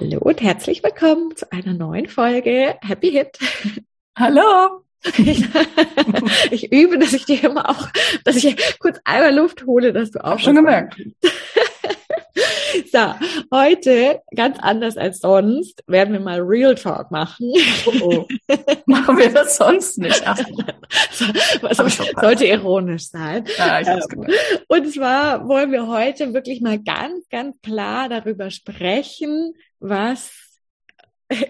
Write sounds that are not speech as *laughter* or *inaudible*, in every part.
Hallo und herzlich willkommen zu einer neuen Folge Happy Hit. Hallo. Ich, *laughs* ich übe, dass ich dir immer auch, dass ich kurz einmal Luft hole, dass du auch schon gemerkt. *laughs* So, heute, ganz anders als sonst, werden wir mal Real Talk machen. Oh, oh. Machen wir das sonst nicht? Ach, also, sollte ironisch sein. Ja, ich ähm, und zwar wollen wir heute wirklich mal ganz, ganz klar darüber sprechen, was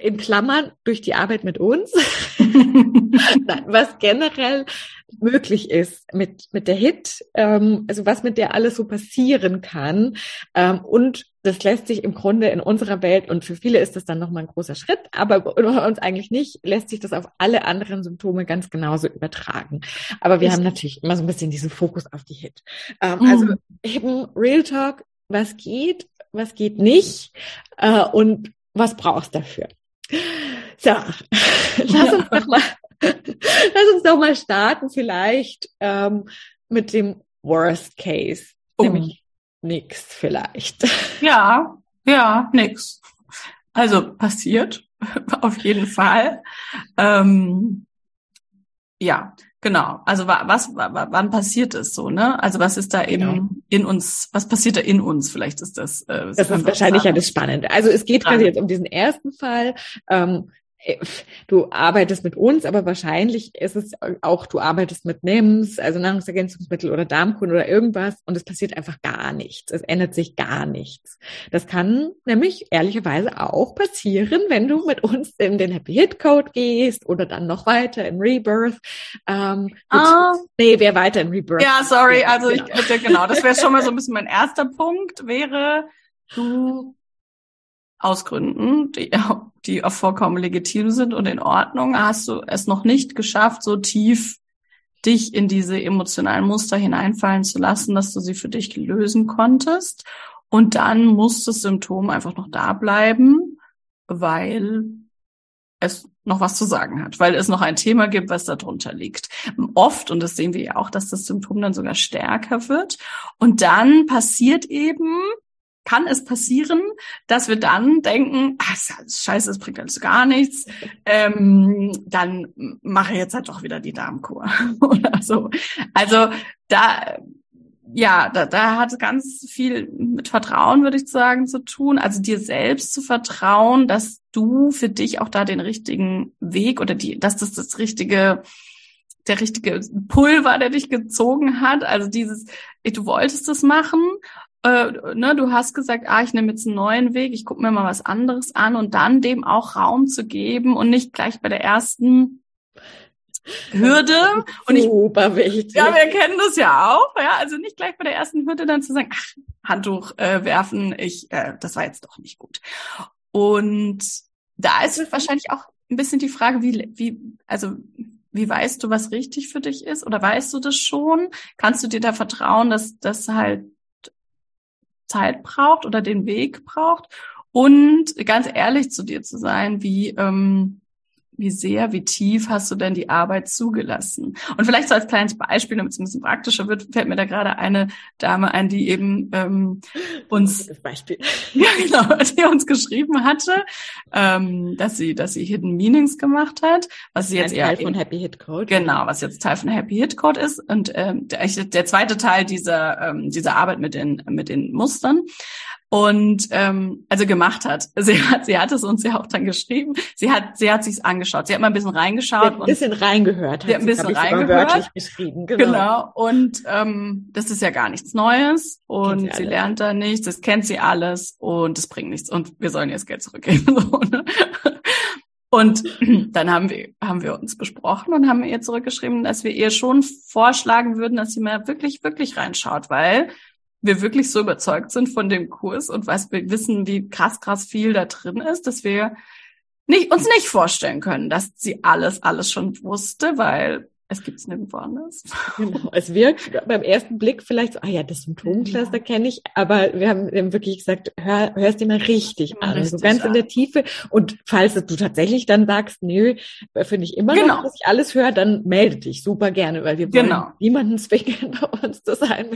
in Klammern durch die Arbeit mit uns, *laughs* was generell möglich ist mit, mit der Hit, ähm, also was mit der alles so passieren kann. Ähm, und das lässt sich im Grunde in unserer Welt, und für viele ist das dann nochmal ein großer Schritt, aber bei *laughs* uns eigentlich nicht, lässt sich das auf alle anderen Symptome ganz genauso übertragen. Aber wir ich haben natürlich immer so ein bisschen diesen Fokus auf die Hit. Ähm, mhm. Also eben Real Talk, was geht, was geht nicht äh, und was brauchst du dafür. So, *laughs* lass uns doch mal, *laughs* lass uns doch mal starten vielleicht ähm, mit dem Worst Case, oh. nämlich nix vielleicht. *laughs* Ja, ja, nix. Also passiert auf jeden Fall. Ähm, ja, genau. Also was, wann passiert es so, ne? Also was ist da eben genau. in uns, was passiert da in uns? Vielleicht ist das. Äh, das ist wahrscheinlich ja das Spannende. Also es geht quasi jetzt um diesen ersten Fall. Ähm, du arbeitest mit uns, aber wahrscheinlich ist es auch, du arbeitest mit NIMS, also Nahrungsergänzungsmittel oder Darmkunden oder irgendwas und es passiert einfach gar nichts. Es ändert sich gar nichts. Das kann nämlich ehrlicherweise auch passieren, wenn du mit uns in den Happy Hit Code gehst oder dann noch weiter in Rebirth. Ähm, ah. Nee, wer weiter in Rebirth. Ja, sorry, also genau. ich, genau, das wäre schon mal so ein bisschen mein erster Punkt, wäre, du aus Gründen, die, *laughs* die auch vollkommen legitim sind und in Ordnung, hast du es noch nicht geschafft, so tief dich in diese emotionalen Muster hineinfallen zu lassen, dass du sie für dich lösen konntest. Und dann muss das Symptom einfach noch da bleiben, weil es noch was zu sagen hat, weil es noch ein Thema gibt, was darunter liegt. Oft, und das sehen wir ja auch, dass das Symptom dann sogar stärker wird. Und dann passiert eben, kann es passieren, dass wir dann denken, ach, scheiße, das bringt alles gar nichts, ähm, dann mache ich jetzt halt doch wieder die Darmkur *laughs* oder so. Also da, ja, da, da hat ganz viel mit Vertrauen, würde ich sagen, zu tun. Also dir selbst zu vertrauen, dass du für dich auch da den richtigen Weg oder die, dass das das richtige der richtige Pulver, der dich gezogen hat. Also dieses, du wolltest das machen äh, ne, du hast gesagt, ah, ich nehme jetzt einen neuen Weg, ich gucke mir mal was anderes an und dann dem auch Raum zu geben und nicht gleich bei der ersten Hürde. Und ich, Super wichtig. Ja, wir kennen das ja auch, ja. Also nicht gleich bei der ersten Hürde dann zu sagen, ach, Handtuch äh, werfen, ich, äh, das war jetzt doch nicht gut. Und da ist wahrscheinlich auch ein bisschen die Frage, wie, wie, also wie weißt du, was richtig für dich ist? Oder weißt du das schon? Kannst du dir da vertrauen, dass das halt Zeit braucht oder den Weg braucht. Und ganz ehrlich zu dir zu sein, wie ähm, wie sehr, wie tief hast du denn die Arbeit zugelassen? Und vielleicht so als kleines Beispiel, damit es ein bisschen praktischer wird, fällt mir da gerade eine Dame ein, die eben ähm, uns Beispiel. *laughs* ja genau, die uns geschrieben hatte, ähm, dass sie, dass sie Hidden Meanings gemacht hat, was sie jetzt Ein eher Teil von Happy Hit Code. Genau, was jetzt Teil von Happy Hit Code ist und ähm, der, der zweite Teil dieser ähm, dieser Arbeit mit den mit den Mustern und ähm, also gemacht hat. *laughs* Sie hat sie hat es uns ja auch dann geschrieben. Sie hat sie hat sich's angeschaut. Sie hat mal ein bisschen reingeschaut hat ein bisschen reingehört. Sie hat ein bisschen reingehört. Genau. Genau. Und ähm, das ist ja gar nichts Neues und sie sie lernt da nichts, das kennt sie alles und es bringt nichts und wir sollen ihr das Geld zurückgeben. *laughs* So, ne? Und *clears throat* dann haben wir, haben wir uns besprochen und haben ihr zurückgeschrieben, dass wir ihr schon vorschlagen würden, dass sie mal wirklich, wirklich reinschaut, weil wir wirklich so überzeugt sind von dem Kurs und was wir wissen, wie krass, krass viel da drin ist, dass wir nicht, uns nicht vorstellen können, dass sie alles, alles schon wusste, weil es gibt's nirgendwo anders. Genau. *laughs* Es wirkt beim ersten Blick vielleicht so, ah ja, das Symptomcluster kenne ich, aber wir haben, wir haben wirklich gesagt, hör, hör es dir mal richtig Mal an, so richtig ganz an. in der Tiefe. Und falls du tatsächlich dann sagst, nö, finde ich immer Genau. noch, dass ich alles höre, dann melde dich super gerne, weil wir wollen Genau. niemanden zwingen, *laughs* bei uns zu sein,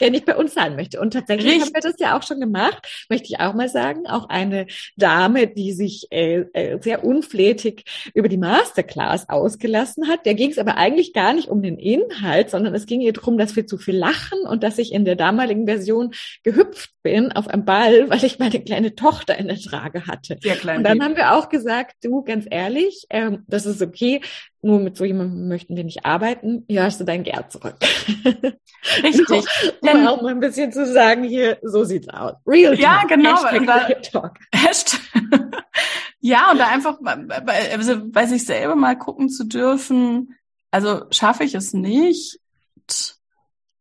der nicht bei uns sein möchte. Und tatsächlich Richtig. haben wir das ja auch schon gemacht, möchte ich auch mal sagen. Auch eine Dame, die sich äh, äh, sehr unflätig über die Masterclass ausgelassen hat. Der ging es aber eigentlich gar nicht um den Inhalt, sondern es ging ihr darum, dass wir zu viel lachen und dass ich in der damaligen Version gehüpft bin auf einem Ball, *laughs* weil ich meine kleine Tochter in der Trage hatte. Sehr klein. Und dann haben wir auch gesagt, du, ganz ehrlich, ähm, das ist okay, nur mit so jemandem möchten wir nicht arbeiten. Hier hast du dein Geld zurück. *laughs* Richtig. um Denn- auch mal ein bisschen zu sagen, hier, so sieht's aus. Real Ja, Talk. genau, Hashtag da- Real Talk. *laughs* Hashtag. ja, und da einfach also bei sich selber mal gucken zu dürfen, also schaffe ich es nicht,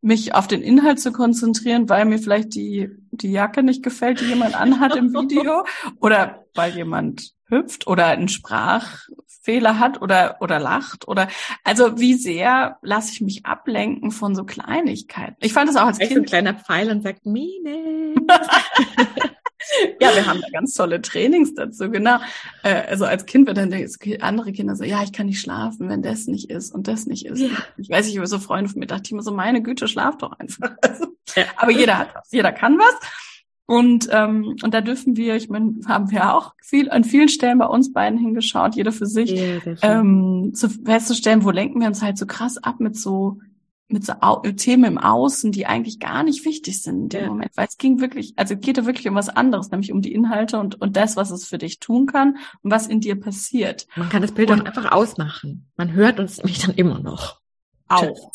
mich auf den Inhalt zu konzentrieren, weil mir vielleicht die, die Jacke nicht gefällt, die jemand anhat im Video, *laughs* oder weil jemand hüpft oder einen Sprachfehler hat oder, oder lacht oder, also wie sehr lasse ich mich ablenken von so Kleinigkeiten. Ich fand es auch als Vielleicht so ein Kind kleiner Pfeil und sagt, Mine. *laughs* Ja, wir haben da ganz tolle Trainings dazu, genau. Äh, also als Kind wird dann der- andere Kinder so, ja, ich kann nicht schlafen, wenn das nicht ist und das nicht ist. Ja. Ich weiß nicht, über so Freunde von mir dachte ich immer so, meine Güte, schlaf doch einfach. *laughs* Also, Ja. Aber jeder hat was, jeder kann was. Und, ähm, und da dürfen wir, ich meine, haben wir auch viel, an vielen Stellen bei uns beiden hingeschaut, jeder für sich, schön. ähm, zu, festzustellen, wo lenken wir uns halt so krass ab mit so mit so Au Themen im Außen, die eigentlich gar nicht wichtig sind in dem Ja. Moment, weil es ging wirklich, also geht da wirklich um was anderes, nämlich um die Inhalte und und das, was es für dich tun kann und was in dir passiert. Man kann das Bild und- auch einfach ausmachen. Man hört uns nämlich dann immer noch. Auch,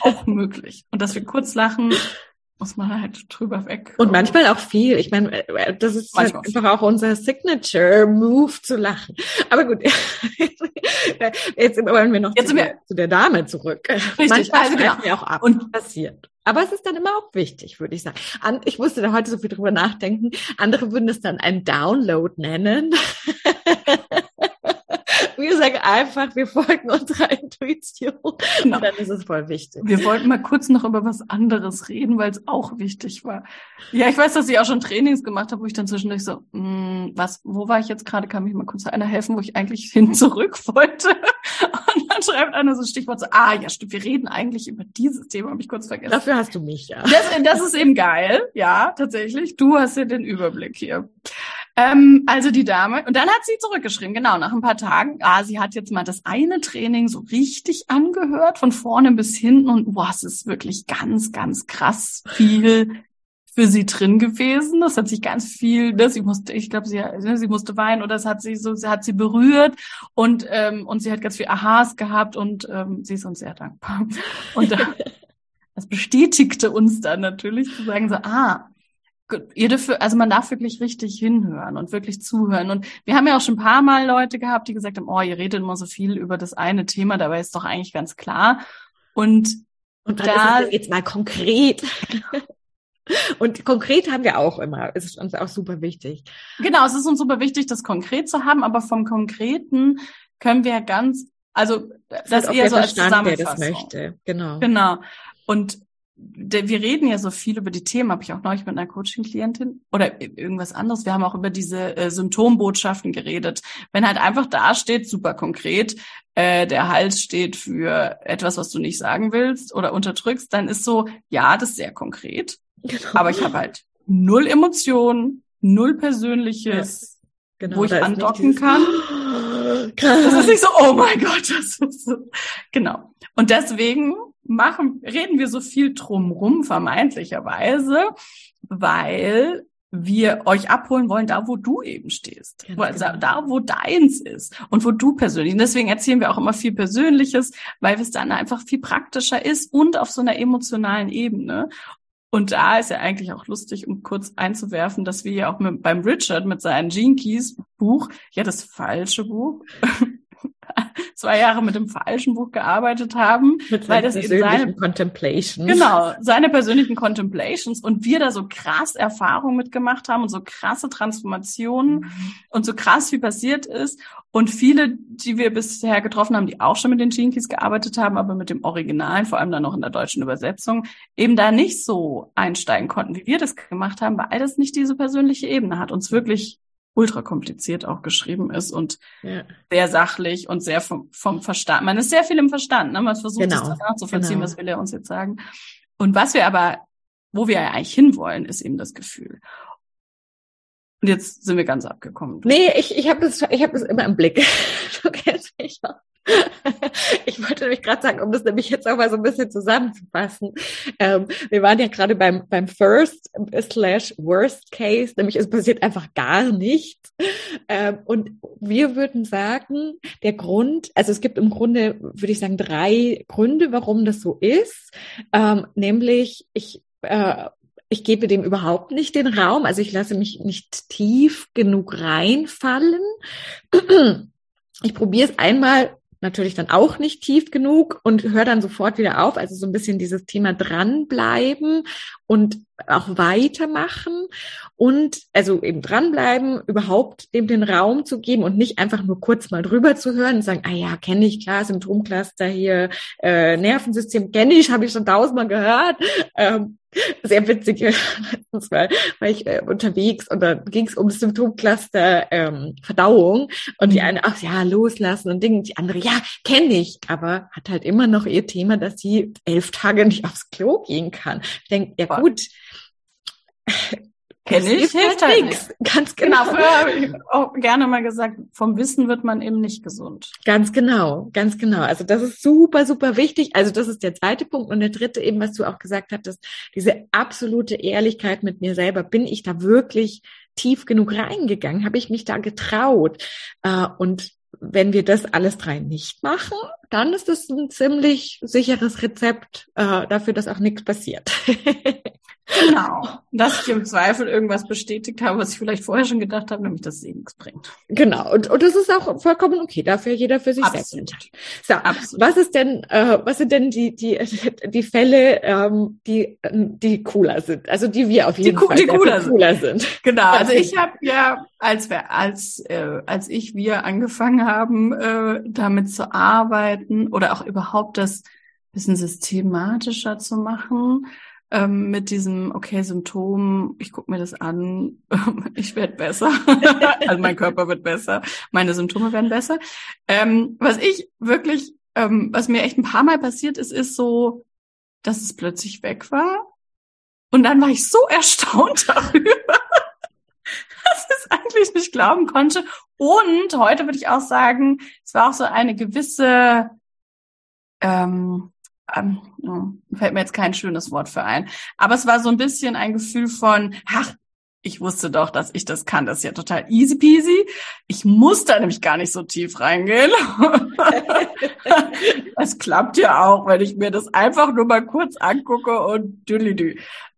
auch möglich. Und dass wir kurz lachen, muss man halt drüber weg. Und manchmal auch viel. Ich meine, äh, das ist halt einfach auch unser Signature-Move zu lachen. Aber gut, *laughs* jetzt wollen wir noch Jetzt zu, wir- der, zu der Dame zurück. Richtig, Manchmal also genau. wir auch ab. Und- passiert. Aber es ist dann immer auch wichtig, würde ich sagen. An, ich musste da heute so viel drüber nachdenken. Andere würden es dann einen Download nennen. *laughs* wir sagen einfach, wir folgen unserer Intuition. Genau. Und dann ist es voll wichtig. Wir wollten mal kurz noch über was anderes reden, weil es auch wichtig war. Ja, ich weiß, dass ich auch schon Trainings gemacht habe, wo ich dann zwischendurch so, mh, was, wo war ich jetzt gerade? Kann mich mal kurz einer helfen, wo ich eigentlich hin *laughs* zurück wollte? Und dann schreibt einer so ein Stichwort so, ah, ja, stimmt, wir reden eigentlich über dieses Thema, habe ich kurz vergessen. Dafür hast du mich ja. Das, das ist eben geil, ja, tatsächlich. Du hast ja den Überblick hier. Ähm, also die Dame, und dann hat sie zurückgeschrieben, genau, nach ein paar Tagen, ah, sie hat jetzt mal das eine Training so richtig angehört, von vorne bis hinten, und boah, es ist wirklich ganz, ganz krass viel für sie drin gewesen. Das hat sich ganz viel, ne, sie musste, ich glaube, sie, ne, sie musste weinen oder es hat sie so, sie hat sie berührt und ähm, und sie hat ganz viel Aha's gehabt und ähm, sie ist uns sehr dankbar. Und da, *laughs* das bestätigte uns dann natürlich zu sagen so, ah, ihr dürft, also man darf wirklich richtig hinhören und wirklich zuhören. Und wir haben ja auch schon ein paar Mal Leute gehabt, die gesagt haben, oh, ihr redet immer so viel über das eine Thema, dabei ist doch eigentlich ganz klar. Und Und Da- jetzt mal konkret? *laughs* Und konkret haben wir auch immer. Es ist uns auch super wichtig. genau, es ist uns super wichtig, das konkret zu haben, aber vom Konkreten können wir ganz, also das auch eher so als Verstand, der das Zusammenfassung. möchte. Genau. Genau. Und wir reden ja so viel über die Themen, habe ich auch neulich mit einer Coaching-Klientin oder irgendwas anderes. Wir haben auch über diese äh, Symptombotschaften geredet. Wenn halt einfach da steht, super konkret, äh, der Hals steht für etwas, was du nicht sagen willst oder unterdrückst, dann ist so, ja, das ist sehr konkret. Genau. Aber ich habe halt null Emotionen, null Persönliches, ja, genau, wo ich andocken kann. Krass. Das ist nicht so, oh mein Gott, das ist so. Genau. Und deswegen machen, reden wir so viel drumrum, vermeintlicherweise, weil wir euch abholen wollen, da wo du eben stehst, genau. da wo deins ist und wo du persönlich. Und deswegen erzählen wir auch immer viel Persönliches, weil es dann einfach viel praktischer ist und auf so einer emotionalen Ebene. Und da ist ja eigentlich auch lustig, um kurz einzuwerfen, dass wir ja auch mit, beim Richard mit seinen Gene Keys Buch, ja das falsche Buch, *laughs* *laughs* zwei Jahre mit dem falschen Buch gearbeitet haben. Mit weil das persönlichen seine, Contemplations. Genau, seine persönlichen Contemplations und wir da so krass Erfahrungen mitgemacht haben und so krasse Transformationen mhm. und so krass viel passiert ist. Und viele, die wir bisher getroffen haben, die auch schon mit den Keys gearbeitet haben, aber mit dem Originalen, vor allem dann noch in der deutschen Übersetzung, eben da nicht so einsteigen konnten, wie wir das gemacht haben, weil das nicht diese persönliche Ebene hat, uns wirklich ultra kompliziert auch geschrieben ist und ja. sehr sachlich und sehr vom, vom Verstand. Man ist sehr viel im Verstand, ne? Man versucht genau. das nachzuvollziehen, genau. was will er uns jetzt sagen. Und was wir aber, wo wir eigentlich hinwollen, ist eben das Gefühl. Und jetzt sind wir ganz abgekommen. Nee, ich, ich habe das, ich hab das immer im Blick. *laughs* du kennst mich auch. *laughs* ich wollte nämlich gerade sagen, um das nämlich jetzt auch mal so ein bisschen zusammenzufassen. Ähm, wir waren ja gerade beim, beim First slash Worst Case, nämlich es passiert einfach gar nichts. Ähm, und wir würden sagen, der Grund, also es gibt im Grunde, würde ich sagen, drei Gründe, warum das so ist. Ähm, nämlich, ich äh, ich gebe dem überhaupt nicht den Raum, also ich lasse mich nicht tief genug reinfallen. Ich probiere es einmal natürlich dann auch nicht tief genug und höre dann sofort wieder auf. Also so ein bisschen dieses Thema dranbleiben und auch weitermachen und also eben dranbleiben, überhaupt dem den Raum zu geben und nicht einfach nur kurz mal drüber zu hören und sagen, ah ja, kenne ich, klar, Symptomcluster hier, äh, Nervensystem kenne ich, habe ich schon tausendmal gehört. Ähm, sehr witzig letztens war, war ich äh, unterwegs und da ging es um Symptomcluster ähm, Verdauung und die mhm. eine, ach ja, loslassen und Dinge, die andere, ja, kenne ich, aber hat halt immer noch ihr Thema, dass sie elf Tage nicht aufs Klo gehen kann. Ich denke, ja gut, Kenne ich, hilft halt nichts. Ganz genau. genau. Früher habe ich auch gerne mal gesagt, vom Wissen wird man eben nicht gesund. Ganz genau, ganz genau. Also das ist super, super wichtig. Also das ist der zweite Punkt. Und der dritte eben, was du auch gesagt hattest, diese absolute Ehrlichkeit mit mir selber. Bin ich da wirklich tief genug reingegangen? Habe ich mich da getraut? Äh, und wenn wir das alles drei nicht machen, dann ist es ein ziemlich sicheres Rezept äh, dafür, dass auch nichts passiert. *laughs* Genau. Dass ich im Zweifel irgendwas bestätigt habe, was ich vielleicht vorher schon gedacht habe, nämlich, dass es eh nichts bringt. Genau. Und, und das ist auch vollkommen okay. Dafür jeder für sich Absolut. selbst entscheiden. So, Absolut. was ist denn, äh, was sind denn die, die, *laughs* die Fälle, ähm, die, die cooler sind? Also die wir auf jeden die, Fall die cooler, cooler sind. sind. Genau. Also ich habe ja, als wir, als, äh, als ich wir angefangen haben, äh, damit zu arbeiten oder auch überhaupt das bisschen systematischer zu machen, ähm, mit diesem, okay, Symptom, ich gucke mir das an, *laughs* ich werde besser, *laughs* also mein Körper wird besser, meine Symptome werden besser. Ähm, was ich wirklich, ähm, was mir echt ein paar Mal passiert ist, ist so, dass es plötzlich weg war. Und dann war ich so erstaunt *laughs* darüber, dass ich es eigentlich nicht glauben konnte. Und heute würde ich auch sagen, es war auch so eine gewisse ähm, ähm, fällt mir jetzt kein schönes Wort für ein. Aber es war so ein bisschen ein Gefühl von, ach, ich wusste doch, dass ich das kann. Das ist ja total easy peasy. Ich muss da nämlich gar nicht so tief reingehen. *laughs* Es klappt ja auch, wenn ich mir das einfach nur mal kurz angucke und düllidü.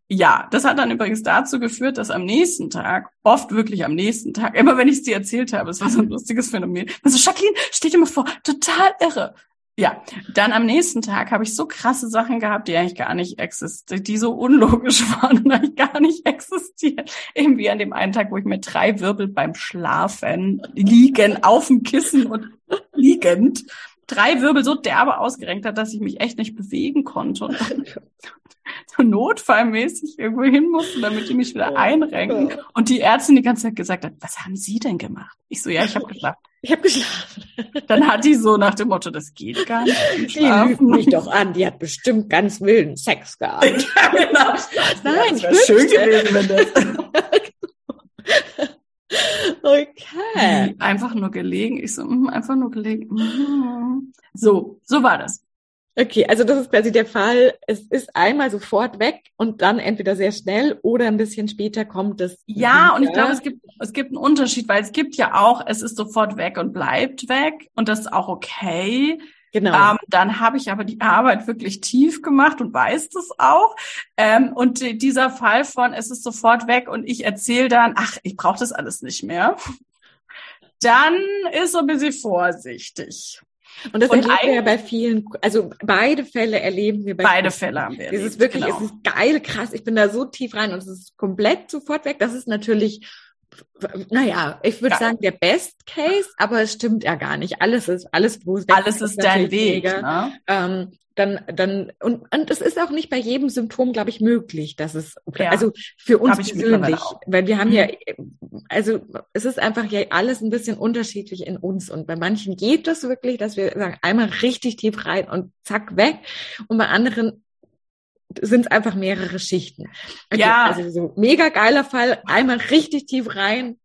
Ja, das hat dann übrigens dazu geführt, dass am nächsten Tag, oft wirklich am nächsten Tag, immer wenn ich es dir erzählt habe, es war so ein lustiges Phänomen, also Jacqueline, stell dir mal vor, total irre. Ja, dann am nächsten Tag habe ich so krasse Sachen gehabt, die eigentlich gar nicht existieren, die so unlogisch *laughs* waren und eigentlich gar nicht existieren. Eben wie an dem einen Tag, wo ich mir drei Wirbel beim Schlafen liegen auf dem Kissen und *laughs* liegend drei Wirbel so derbe ausgerenkt hat, dass ich mich echt nicht bewegen konnte. Dann, notfallmäßig irgendwo hin musste, damit die mich wieder einrenken. Und die Ärztin die ganze Zeit gesagt hat, was haben Sie denn gemacht? Ich so, ja, ich habe geschlafen. Ich habe geschlafen. Dann hat die so nach dem Motto, das geht gar nicht. Die lügt mich doch an, die hat bestimmt ganz wilden Sex gehabt. *laughs* ja, genau. Nein, ja, das schön gewesen, wenn das. *laughs* okay. Einfach nur gelegen. Ich so, mm, einfach nur gelegen. Mm. So, so war das. Okay, also das ist quasi der Fall. Es ist einmal sofort weg und dann entweder sehr schnell oder ein bisschen später kommt es. Ja, wieder. und ich glaube, es gibt, es gibt einen Unterschied, weil es gibt ja auch, es ist sofort weg und bleibt weg und das ist auch okay. Genau. Ähm, dann habe ich aber die Arbeit wirklich tief gemacht und weiß das auch. Ähm, und dieser Fall von, es ist sofort weg und ich erzähle dann, ach, ich brauche das alles nicht mehr. Dann ist so ein bisschen vorsichtig. Und das und erleben wir ja bei vielen, also beide Fälle erleben wir bei Beide vielen. Fälle haben wir. Es ist wirklich, genau. es ist geil, krass, ich bin da so tief rein und es ist komplett sofort weg. Das ist natürlich naja, ich würde sagen, der Best Case, aber es stimmt ja gar nicht. Alles ist, alles, es Alles ist, ist dein Weg. Ne? Ähm, dann, dann, und, und es ist auch nicht bei jedem Symptom, glaube ich, möglich, dass es, ja, also für uns persönlich, weil wir haben mhm. ja, also es ist einfach ja alles ein bisschen unterschiedlich in uns und bei manchen geht das wirklich, dass wir sagen, einmal richtig tief rein und zack, weg und bei anderen sind es einfach mehrere Schichten. Okay, ja. Also so mega geiler Fall, einmal richtig tief rein,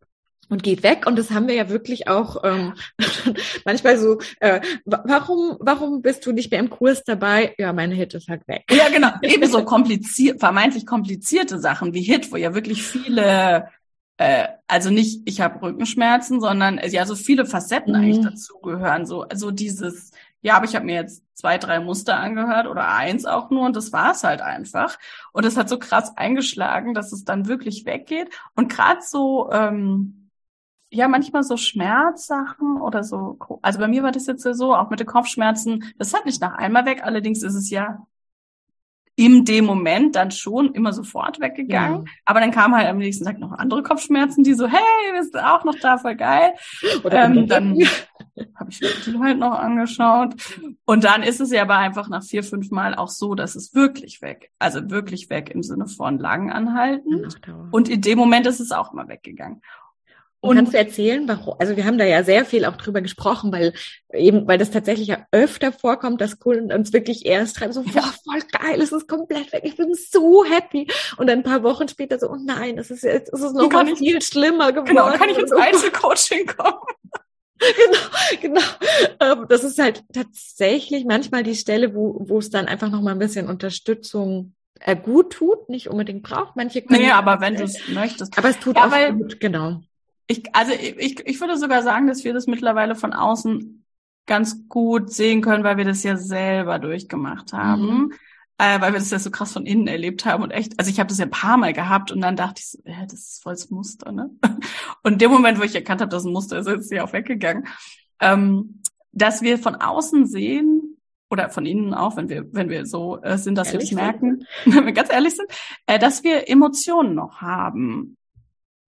und geht weg. Und das haben wir ja wirklich auch ähm, *laughs* manchmal so, äh, warum, warum bist du nicht mehr im Kurs dabei? Ja, meine Hit ist halt weg. Ja, genau. *laughs* Ebenso kompliziert, vermeintlich komplizierte Sachen wie Hit, wo ja wirklich viele, äh, also nicht, ich habe Rückenschmerzen, sondern äh, ja, so viele Facetten mhm. eigentlich dazugehören. So, also dieses, ja, aber ich habe mir jetzt zwei, drei Muster angehört oder eins auch nur und das war es halt einfach. Und es hat so krass eingeschlagen, dass es dann wirklich weggeht. Und gerade so, ähm, ja, manchmal so Schmerzsachen oder so. Also bei mir war das jetzt so, auch mit den Kopfschmerzen. Das hat nicht nach einmal weg. Allerdings ist es ja in dem Moment dann schon immer sofort weggegangen. Ja. Aber dann kam halt am nächsten Tag noch andere Kopfschmerzen, die so, hey, bist du auch noch da, voll geil. Oder ähm, dann habe ich die halt noch angeschaut. Und dann ist es ja aber einfach nach vier, fünf Mal auch so, dass es wirklich weg. Also wirklich weg im Sinne von lang anhalten. Und in dem Moment ist es auch immer weggegangen. Und kannst du erzählen, warum? Also wir haben da ja sehr viel auch drüber gesprochen, weil eben, weil das tatsächlich ja öfter vorkommt, dass Kunden uns wirklich erst schreiben, so, boah, voll geil, es ist komplett weg, ich bin so happy. Und dann ein paar Wochen später so, oh nein, es ist jetzt, es ist noch mal viel schlimmer geworden. Genau, kann ich ins Einzelcoaching kommen? *laughs* genau, genau. Ähm, das ist halt tatsächlich manchmal die Stelle, wo, wo es dann einfach noch mal ein bisschen Unterstützung äh, gut tut, nicht unbedingt braucht. Manche können. Nee, aber wenn du es möchtest. Aber es tut ja, auch weil, gut, genau. Ich, also ich, ich würde sogar sagen, dass wir das mittlerweile von außen ganz gut sehen können, weil wir das ja selber durchgemacht haben. Mhm. Äh, weil wir das ja so krass von innen erlebt haben und echt, also ich habe das ja ein paar Mal gehabt und dann dachte ich so, ja, das ist voll das Muster, ne? *laughs* Und in dem Moment, wo ich erkannt habe, dass ein Muster ist, ist sie auch weggegangen. Ähm, dass wir von außen sehen, oder von innen auch, wenn wir, wenn wir so äh, sind, dass ehrlich wir es merken, *laughs* wenn wir ganz ehrlich sind, äh, dass wir Emotionen noch haben.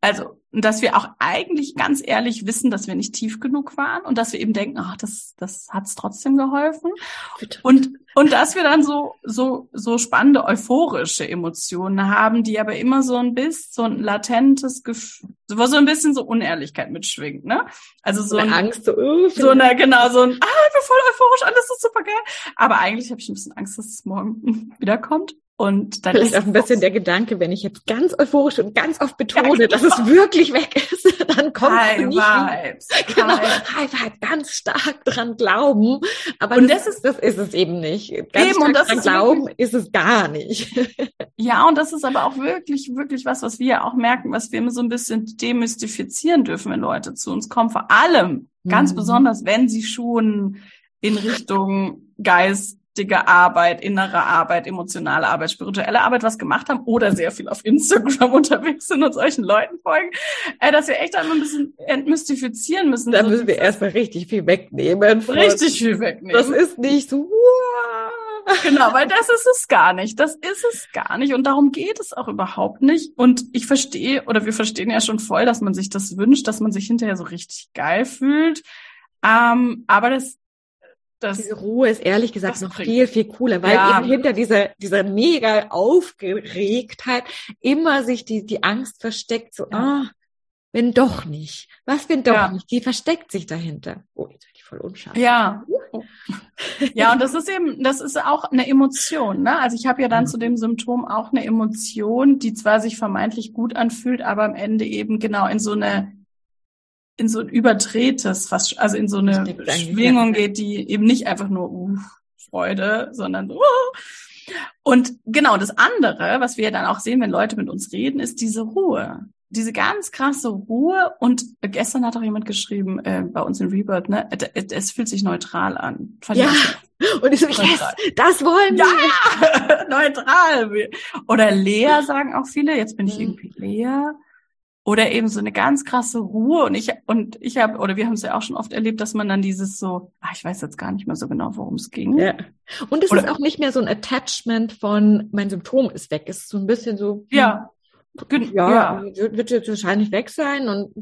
Also, dass wir auch eigentlich ganz ehrlich wissen, dass wir nicht tief genug waren und dass wir eben denken, ach, das, das hat's trotzdem geholfen. Bitte. Und, und dass wir dann so, so, so spannende euphorische Emotionen haben, die aber immer so ein bisschen, so ein latentes Gefühl, wo so ein bisschen so Unehrlichkeit mitschwingt, ne? Also so eine Angst, so, uh, so eine, genau, so ein, ah, ich bin voll euphorisch, alles ist super geil. Aber eigentlich habe ich ein bisschen Angst, dass es morgen *laughs* wiederkommt. Und dann Vielleicht auch ein bisschen der Gedanke, wenn ich jetzt ganz euphorisch und ganz oft betone, ja, genau. dass es wirklich weg ist, *laughs* dann kommt High nicht. Vibes. *laughs* Genau, High Vibes, ganz stark dran glauben. Aber und das, das, ist, das ist es eben nicht. Ganz eben, und das dran glauben wirklich, ist es gar nicht. *laughs* Ja, und das ist aber auch wirklich, wirklich was, was wir auch merken, was wir immer so ein bisschen demystifizieren dürfen, wenn Leute zu uns kommen. Vor allem, ganz mhm. besonders, wenn sie schon in Richtung Geist, geistige Arbeit, innere Arbeit, emotionale Arbeit, spirituelle Arbeit was gemacht haben oder sehr viel auf Instagram *laughs* unterwegs sind und solchen Leuten folgen, äh, dass wir echt einmal ein bisschen entmystifizieren müssen. Da müssen wir erstmal richtig viel wegnehmen. Richtig viel wegnehmen. Das ist nicht so. Genau, weil das ist es gar nicht. Das ist es gar nicht. Und darum geht es auch überhaupt nicht. Und ich verstehe, oder wir verstehen ja schon voll, dass man sich das wünscht, dass man sich hinterher so richtig geil fühlt. Ähm, aber das das, Diese Ruhe ist ehrlich gesagt noch bringt- viel, viel cooler, weil Ja. eben hinter dieser, dieser mega Aufgeregtheit immer sich die, die Angst versteckt, so, ah, wenn doch nicht. Was, wenn doch Ja. nicht? Die versteckt sich dahinter. Oh, jetzt bin ich voll unscharf. Ja. Ja, und das ist eben, das ist auch eine Emotion, ne? Also ich habe ja dann Mhm. zu dem Symptom auch eine Emotion, die zwar sich vermeintlich gut anfühlt, aber am Ende eben genau in so eine, in so ein überdrehtes, fast, also in so eine Schwingung geht, die eben nicht einfach nur uh, Freude, sondern uh. Und genau das andere, was wir dann auch sehen, wenn Leute mit uns reden, ist diese Ruhe. Diese ganz krasse Ruhe. Und gestern hat auch jemand geschrieben, äh, bei uns in Rebirth, ne, es, fühlt sich neutral an. Fand Ja. *laughs* Und ich so, yes, das wollen wir. ja, *laughs* neutral. Oder leer *laughs* sagen auch viele. Jetzt bin ich Mhm. irgendwie leer. Oder eben so eine ganz krasse Ruhe. Und ich und ich habe oder wir haben es ja auch schon oft erlebt, dass man dann dieses so, ach, ich weiß jetzt gar nicht mehr so genau, worum es ging. Ja. Und es Oder- ist auch nicht mehr so ein Attachment von mein Symptom ist weg. Es ist so ein bisschen so, hm, Ja. Gen- ja, Wird, jetzt wahrscheinlich weg sein und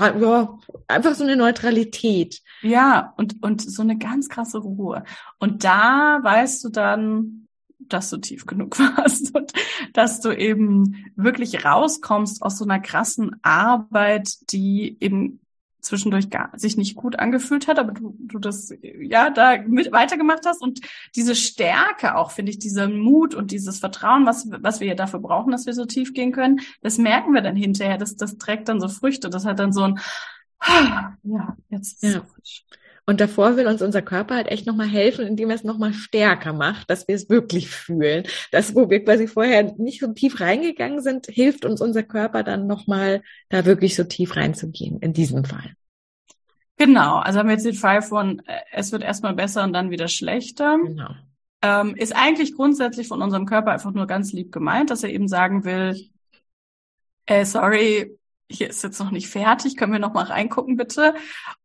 ja, einfach so eine Neutralität. Ja, und, und so eine ganz krasse Ruhe. Und da weißt du dann, dass du tief genug *laughs* warst und dass du eben wirklich rauskommst aus so einer krassen Arbeit, die eben zwischendurch gar, sich nicht gut angefühlt hat, aber du, du das ja da mit weitergemacht hast und diese Stärke auch, finde ich, dieser Mut und dieses Vertrauen, was, was wir ja dafür brauchen, dass wir so tief gehen können, das merken wir dann hinterher, das, das trägt dann so Früchte, das hat dann so ein, ja, jetzt ist Ja. frisch. Und davor will uns unser Körper halt echt nochmal helfen, indem er es nochmal stärker macht, dass wir es wirklich fühlen. Das, wo wir quasi vorher nicht so tief reingegangen sind, hilft uns unser Körper dann nochmal, da wirklich so tief reinzugehen, in diesem Fall. Genau, also haben wir jetzt den Fall von, äh, es wird erstmal besser und dann wieder schlechter. Genau. Ähm, ist eigentlich grundsätzlich von unserem Körper einfach nur ganz lieb gemeint, dass er eben sagen will, äh, sorry, hier ist jetzt noch nicht fertig, können wir noch mal reingucken bitte?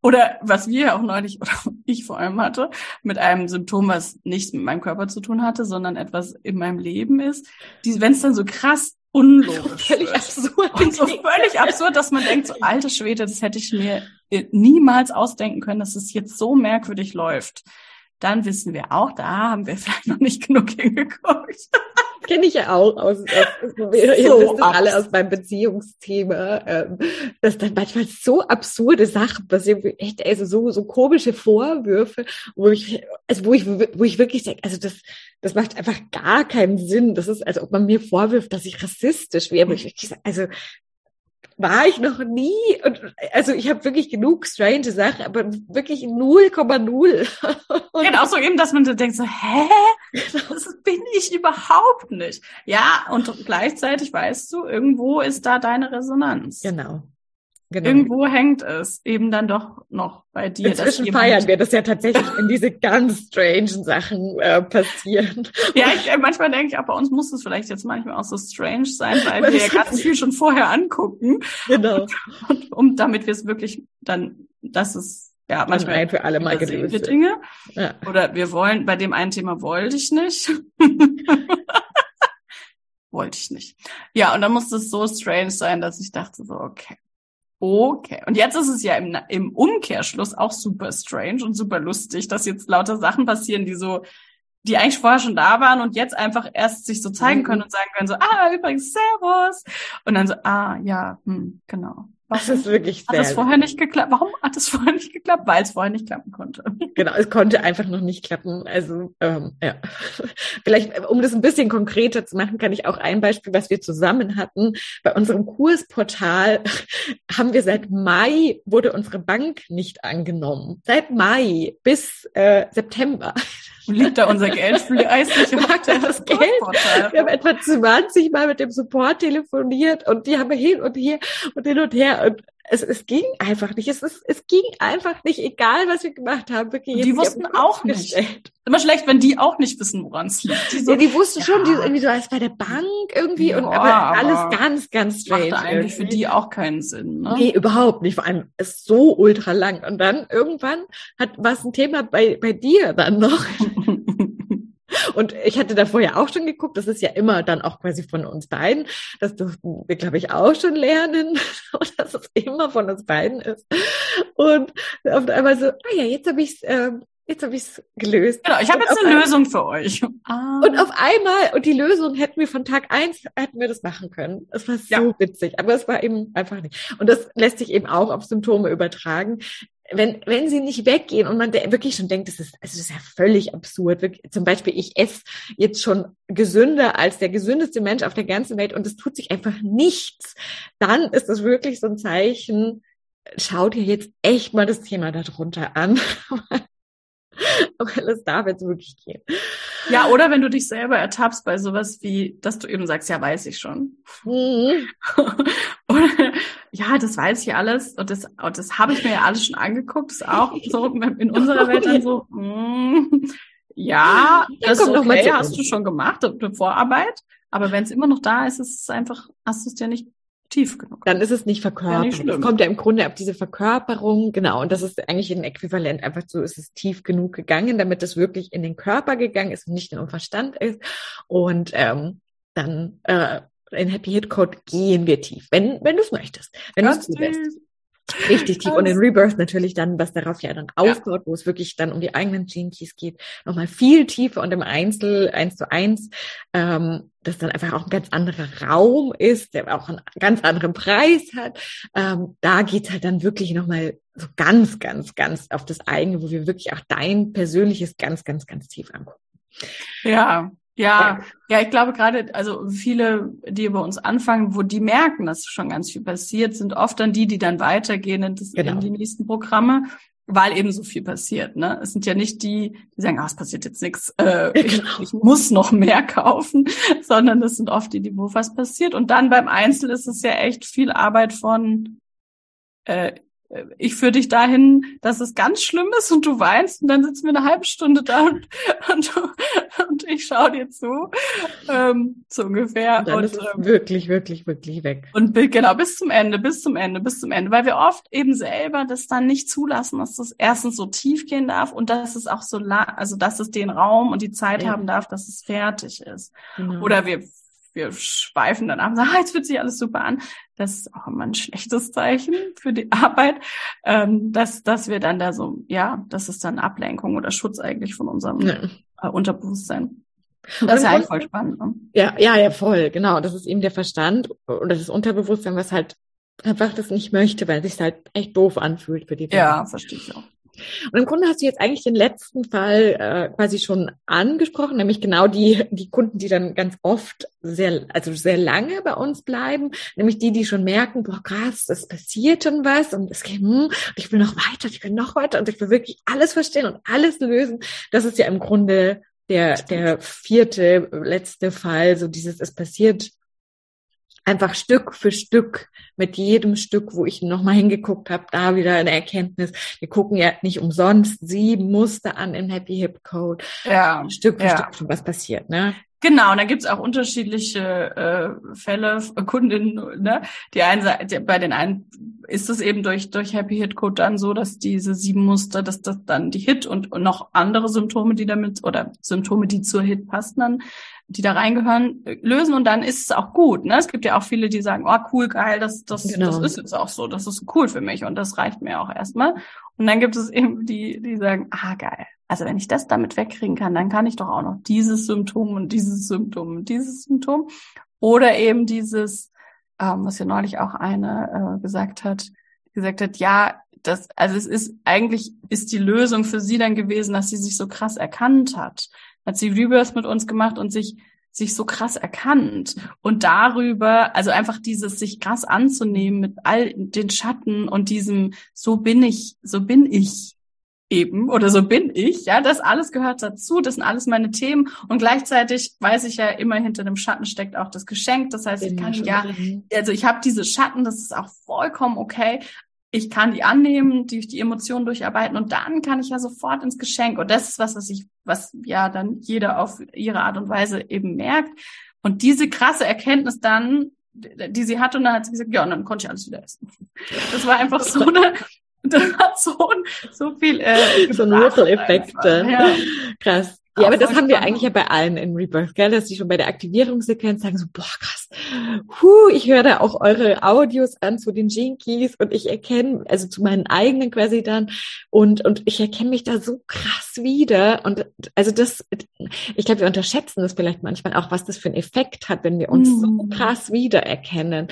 Oder was wir auch neulich, oder *laughs* ich vor allem hatte, mit einem Symptom, was nichts mit meinem Körper zu tun hatte, sondern etwas in meinem Leben ist, wenn es dann so krass unlogisch *laughs* Völlig absurd. Und so völlig absurd, dass man denkt, so alte Schwede, das hätte ich mir äh, niemals ausdenken können, dass es jetzt so merkwürdig läuft. Dann wissen wir auch, da haben wir *laughs* vielleicht noch nicht genug hingeguckt. Kenne ich ja auch aus, aus *laughs* ihr So das alle aus meinem Beziehungsthema, ähm, dass dann manchmal so absurde Sachen passieren, echt, also so, so komische Vorwürfe, wo ich, also wo ich, wo ich wirklich denke, also das, das macht einfach gar keinen Sinn. Das ist, als ob man mir vorwirft, dass ich rassistisch wäre. Wo ich Also war ich noch nie und also ich habe wirklich genug strange Sachen, aber wirklich 0,0. Genau, *laughs* so eben, dass man so denkt, so, hä? Das bin ich überhaupt nicht. Ja, und gleichzeitig weißt du, irgendwo ist da deine Resonanz. Genau. Genau. Irgendwo hängt es eben dann doch noch bei dir. Inzwischen feiern wir das ja tatsächlich, wenn diese ganz strange Sachen äh, passieren. Ja, ich, äh, manchmal denke ich, auch bei uns muss es vielleicht jetzt manchmal auch so strange sein, *laughs* weil wir ja ganz *laughs* viel schon vorher angucken, Genau. und, um damit wir es wirklich dann, dass es ja manchmal ein für alle Mal gelöst wir. Dinge. Ja. Oder wir wollen, bei dem einen Thema wollte ich nicht. *laughs* wollte ich nicht. Ja, und dann musste es so strange sein, dass ich dachte so, okay. Okay. Und jetzt ist es ja im, im Umkehrschluss auch super strange und super lustig, dass jetzt lauter Sachen passieren, die so, die eigentlich vorher schon da waren und jetzt einfach erst sich so zeigen Mhm. können und sagen können so, ah, übrigens, Servus. Und dann so, ah, ja, hm, genau. Das Warum ist wirklich hat das sehr, vorher nicht geklappt? Warum hat das *laughs* vorher nicht geklappt? Weil es vorher nicht klappen konnte. genau, es konnte einfach noch nicht klappen. Also, ähm, ja. *laughs* Vielleicht, äh, um das ein bisschen konkreter zu machen, kann ich auch ein Beispiel, was wir zusammen hatten. Bei unserem Kursportal *laughs* haben wir seit Mai, wurde unsere Bank nicht angenommen. Seit Mai bis äh, September. Liegt da unser Geld auf Mag der das Geld? Wir haben etwa 20 Mal mit dem Support telefoniert und die haben hin und hier und hin und her und es, es ging einfach nicht. Es, ist, es ging einfach nicht, egal was wir gemacht haben. Wirklich Und die wussten auch nicht. Immer schlecht, wenn die auch nicht wissen, woran es liegt. Die so, Ja, die wussten schon, die Ja. irgendwie so als bei der Bank irgendwie und Ja, aber aber alles ganz, ganz strange. macht eigentlich für irgendwie. die auch keinen Sinn. Ne? Nee, überhaupt nicht. Vor allem ist so ultra lang. Und dann irgendwann hat was ein Thema bei, bei dir dann noch. *laughs* Und ich hatte da vorher auch schon geguckt, das ist ja immer dann auch quasi von uns beiden. Das durften wir, glaube ich, auch schon lernen, *laughs* dass es immer von uns beiden ist. Und auf einmal so, ah ja, jetzt habe ich es, ähm, jetzt habe ich es gelöst. Genau, ich habe jetzt eine Lösung für euch. Ah. Und auf einmal, und die Lösung hätten wir von Tag eins, hätten wir das machen können. Es war so ja. witzig, aber es war eben einfach nicht. Und das lässt sich eben auch auf Symptome übertragen. Wenn, wenn sie nicht weggehen und man wirklich schon denkt, das ist, also das ist ja völlig absurd. Wirklich, zum Beispiel, ich esse jetzt schon gesünder als der gesündeste Mensch auf der ganzen Welt und es tut sich einfach nichts. Dann ist das wirklich so ein Zeichen, schau dir jetzt echt mal das Thema darunter an. *laughs* weil es darf jetzt wirklich gehen. Ja, oder wenn du dich selber ertappst bei sowas wie, dass du eben sagst, ja, weiß ich schon. Mhm. *laughs* ja, das weiß ich alles und das, und das habe ich mir ja alles schon angeguckt, ist auch so in unserer Welt dann so, *laughs* mm, ja, das ist okay, hast du schon gemacht, eine Vorarbeit, aber wenn es immer noch da ist, ist es einfach, hast du es dir nicht tief genug. Dann ist es nicht verkörpert. Ja, es kommt ja im Grunde auf diese Verkörperung, genau. Und das ist eigentlich ein Äquivalent. Einfach so ist es tief genug gegangen, damit es wirklich in den Körper gegangen ist und nicht in den Verstand ist. Und ähm, dann äh, in Happy Hit Code gehen wir tief, wenn, wenn du es möchtest. Wenn du es zulässt. Richtig tief. Und in Rebirth natürlich dann, was darauf ja dann aufbaut, wo es wirklich dann um die eigenen Gene Keys geht, nochmal viel tiefer und im Einzel, eins zu eins, ähm, das dann einfach auch ein ganz anderer Raum ist, der auch einen ganz anderen Preis hat. Ähm, da geht's halt dann wirklich nochmal so ganz, ganz, ganz auf das eigene, wo wir wirklich auch dein persönliches ganz, ganz, ganz tief angucken. Ja, ja, ja, ich glaube gerade, also viele, die bei uns anfangen, wo die merken, dass schon ganz viel passiert, sind oft dann die, die dann weitergehen in, das, genau. in die nächsten Programme, weil eben so viel passiert. Ne? Es sind ja nicht die, die sagen, ah, es passiert jetzt nichts, äh, *laughs* ich, genau. ich muss noch mehr kaufen, *laughs* sondern das sind oft die, die wo was passiert. Und dann beim Einzel ist es ja echt viel Arbeit von äh, ich führe dich dahin, dass es ganz schlimm ist und du weinst und dann sitzen wir eine halbe Stunde da und, *laughs* und, und ich schaue dir zu, ähm, so ungefähr. Und dann und, ist ähm, wirklich, wirklich, wirklich weg. Und genau, bis zum Ende, bis zum Ende, bis zum Ende, weil wir oft eben selber das dann nicht zulassen, dass das erstens so tief gehen darf und dass es auch so lang, also dass es den Raum und die Zeit ja. haben darf, dass es fertig ist. Genau. Oder wir wir schweifen dann ab und sagen, ah, *laughs* jetzt fühlt sich alles super an. Das ist auch immer ein schlechtes Zeichen für die Arbeit, ähm, dass, dass wir dann da so, ja, das ist dann Ablenkung oder Schutz eigentlich von unserem ja. äh, Unterbewusstsein. Das ist ja eigentlich voll spannend. Ne? Ja, ja, ja, voll, genau. Das ist eben der Verstand oder das Unterbewusstsein, was halt einfach das nicht möchte, weil es sich halt echt doof anfühlt für die Person. Ja, verstehe ich auch. Und im Grunde hast du jetzt eigentlich den letzten Fall äh, quasi schon angesprochen, nämlich genau die, die Kunden, die dann ganz oft sehr, also sehr lange bei uns bleiben, nämlich die, die schon merken, boah, krass, es passiert schon was und es geht, hm, ich will noch weiter, ich will noch weiter und ich will wirklich alles verstehen und alles lösen. Das ist ja im Grunde der, der vierte, letzte Fall, so dieses, es passiert einfach Stück für Stück mit jedem Stück, wo ich nochmal hingeguckt habe, da wieder eine Erkenntnis. Wir gucken ja nicht umsonst sieben Muster an im Happy Hip Code. Ja. Stück für ja. Stück schon was passiert, ne? Genau, und da gibt's auch unterschiedliche äh, Fälle, Kundinnen, ne? Die einen bei den einen ist es eben durch durch Happy Hit Code dann so, dass diese sieben Muster, dass das dann die Hit und, und noch andere Symptome, die damit oder Symptome, die zur Hit passen, dann die da reingehören, lösen und dann ist es auch gut. Ne? Es gibt ja auch viele, die sagen, oh cool, geil, das, das, genau. das ist jetzt auch so, das ist cool für mich und das reicht mir auch erstmal. Und dann gibt es eben die, die sagen, ah geil, also wenn ich das damit wegkriegen kann, dann kann ich doch auch noch dieses Symptom und dieses Symptom und dieses Symptom. Oder eben dieses, ähm, was ja neulich auch eine äh, gesagt hat, gesagt hat, ja, das, also es ist eigentlich ist die Lösung für sie dann gewesen, dass sie sich so krass erkannt hat. Hat sie Rebirth mit uns gemacht und sich sich so krass erkannt. Und darüber, also einfach dieses sich krass anzunehmen mit all den Schatten und diesem so bin ich, so bin ich eben oder so bin ich, ja, das alles gehört dazu, das sind alles meine Themen und gleichzeitig weiß ich ja immer hinter dem Schatten steckt auch das Geschenk, das heißt, ich kann ja, also ich habe diese Schatten, das ist auch vollkommen okay, ich kann die annehmen, die, die Emotionen durcharbeiten und dann kann ich ja sofort ins Geschenk. Und das ist was, was ich, was ja dann jeder auf ihre Art und Weise eben merkt. Und diese krasse Erkenntnis dann, die sie hatte, und dann hat sie gesagt, ja, und dann konnte ich alles wieder essen. Das war einfach so *laughs* eine, *laughs* das hat so, so viel, äh, so ein Ripple-Effekt. Ja. Krass. Ja, aber das haben wir eigentlich ja bei allen in Rebirth, gell, dass die schon bei der Aktivierungssequenz sagen so, boah, krass, huh, ich höre da auch eure Audios an zu den Gene Keys und ich erkenne, also zu meinen eigenen quasi dann und, und ich erkenne mich da so krass wieder und also das, ich glaube, wir unterschätzen das vielleicht manchmal auch, was das für einen Effekt hat, wenn wir uns mhm. so krass wiedererkennen,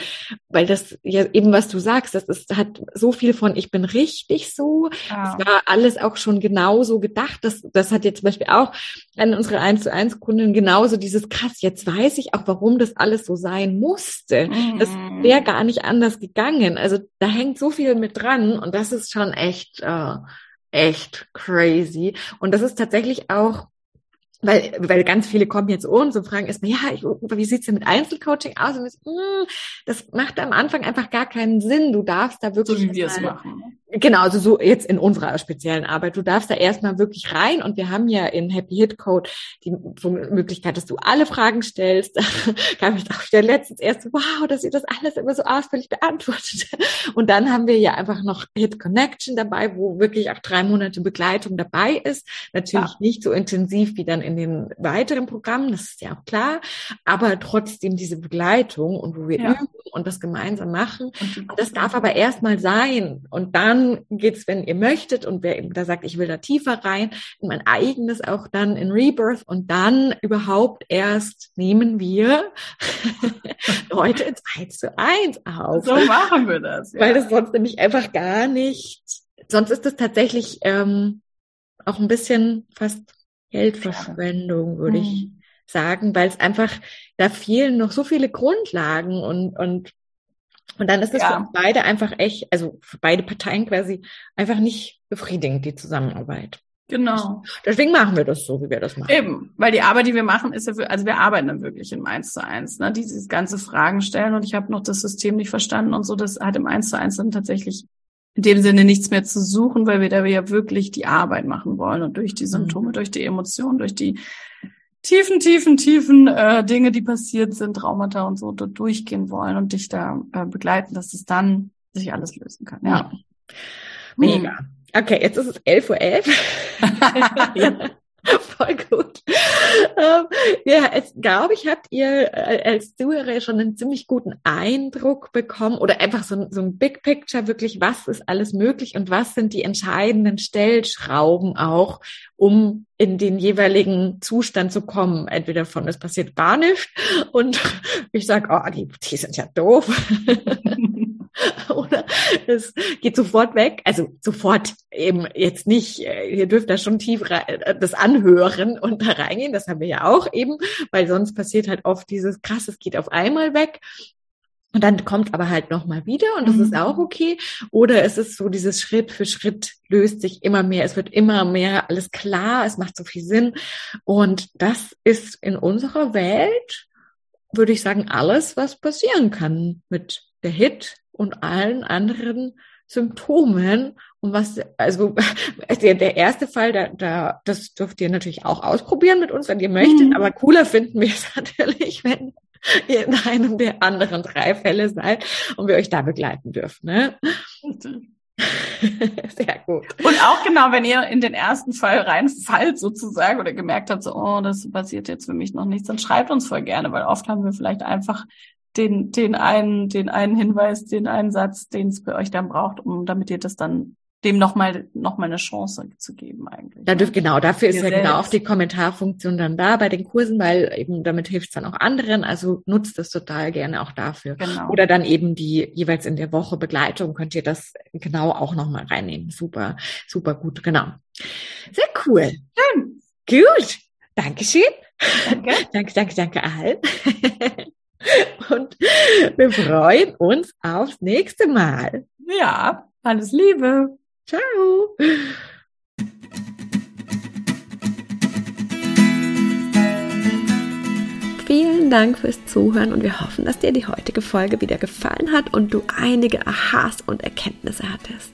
weil das ja eben, was du sagst, das ist, hat so viel von, ich bin richtig so, ja. war alles auch schon genauso gedacht, das, das hat jetzt zum Beispiel auch an unsere 1 zu 1 Kunden genauso dieses krass, jetzt weiß ich auch, warum das alles so sein musste. Mhm. Das wäre gar nicht anders gegangen. Also da hängt so viel mit dran und das ist schon echt, äh, echt crazy. Und das ist tatsächlich auch weil, weil ganz viele kommen jetzt uns und fragen erstmal, ja, ich, wie sieht's denn mit Einzelcoaching aus? Und wir so, mm, das macht am Anfang einfach gar keinen Sinn. Du darfst da wirklich. So wie wir es machen. Genau, also so jetzt in unserer speziellen Arbeit. Du darfst da erstmal wirklich rein und wir haben ja in Happy Hit Code die Möglichkeit, dass du alle Fragen stellst. *laughs* da habe ich auch wieder letztens erst, wow, dass ihr das alles immer so ausführlich beantwortet. Und dann haben wir ja einfach noch Hit Connection dabei, wo wirklich auch drei Monate Begleitung dabei ist. Natürlich ja. nicht so intensiv wie dann in den weiteren Programmen, das ist ja auch klar, aber trotzdem diese Begleitung und wo wir ja. üben und das gemeinsam machen. Das darf aber erstmal sein und dann geht's, wenn ihr möchtet und wer eben da sagt, ich will da tiefer rein, in mein eigenes auch dann in Rebirth und dann überhaupt erst nehmen wir *laughs* Leute ins Eins zu Eins auf. So machen wir das. Ja. Weil das sonst nämlich einfach gar nicht, sonst ist das tatsächlich ähm, auch ein bisschen fast Geldverschwendung, würde ich hm. sagen, weil es einfach, da fehlen noch so viele Grundlagen und, und und dann ist es ja. für beide einfach echt, also für beide Parteien quasi einfach nicht befriedigend, die Zusammenarbeit. Genau. Deswegen machen wir das so, wie wir das machen. Eben, weil die Arbeit, die wir machen, ist ja für, also wir arbeiten dann wirklich im Eins zu eins, ne? Dieses ganze Fragen stellen und ich habe noch das System nicht verstanden und so, das hat im Eins zu eins dann tatsächlich in dem Sinne nichts mehr zu suchen, weil wir da ja wirklich die Arbeit machen wollen und durch die Symptome, mhm. durch die Emotionen, durch die tiefen, tiefen, tiefen äh, Dinge, die passiert sind, Traumata und so, dort durchgehen wollen und dich da äh, begleiten, dass es dann sich alles lösen kann. Ja. Mega. Okay, jetzt ist es 11.11 Uhr. 11. *laughs* *laughs* ja. *laughs* Voll gut. Ähm, ja, es glaube ich, habt ihr äh, als Zuhörer schon einen ziemlich guten Eindruck bekommen oder einfach so, so ein Big Picture wirklich, was ist alles möglich und was sind die entscheidenden Stellschrauben auch, um in den jeweiligen Zustand zu kommen. Entweder von es passiert gar nichts und *laughs* ich sage, oh, die, die sind ja doof. *laughs* *laughs* oder es geht sofort weg. Also sofort eben jetzt nicht, äh, ihr dürft da schon tief äh, das anhören und da reingehen. Das haben wir ja auch eben, weil sonst passiert halt oft dieses krass, es geht auf einmal weg. Und dann kommt aber halt nochmal wieder und das mhm. ist auch okay. Oder es ist so dieses Schritt für Schritt löst sich immer mehr. Es wird immer mehr alles klar. Es macht so viel Sinn. Und das ist in unserer Welt, würde ich sagen, alles, was passieren kann mit der Hit und allen anderen Symptomen und was, also *laughs* der, der erste Fall, da, da, das dürft ihr natürlich auch ausprobieren mit uns, wenn ihr möchtet, mhm. aber cooler finden wir es *laughs* natürlich, wenn ihr in einem der anderen drei Fälle seid und wir euch da begleiten dürfen. Ne? *laughs* Sehr gut. Und auch genau, wenn ihr in den ersten Fall reinfallt sozusagen oder gemerkt habt, so, oh, das passiert jetzt für mich noch nichts, dann schreibt uns voll gerne, weil oft haben wir vielleicht einfach den, den einen, den einen Hinweis, den einen Satz, den es bei euch dann braucht, um damit ihr das dann dem nochmal noch mal eine Chance zu geben eigentlich. Da dürft, genau, dafür ist ja genau auch die Kommentarfunktion dann da bei den Kursen, weil eben damit hilft es dann auch anderen. Also nutzt das total gerne auch dafür. Genau. Oder dann eben die jeweils in der Woche Begleitung könnt ihr das genau auch nochmal reinnehmen. Super, super gut, genau. Sehr cool. Schön. Gut. Dankeschön. Danke. *laughs* danke, danke, danke allen. *laughs* *laughs* Und wir freuen uns aufs nächste Mal. Ja, alles Liebe. Ciao. Vielen Dank fürs Zuhören und wir hoffen, dass dir die heutige Folge wieder gefallen hat und du einige Aha's und Erkenntnisse hattest.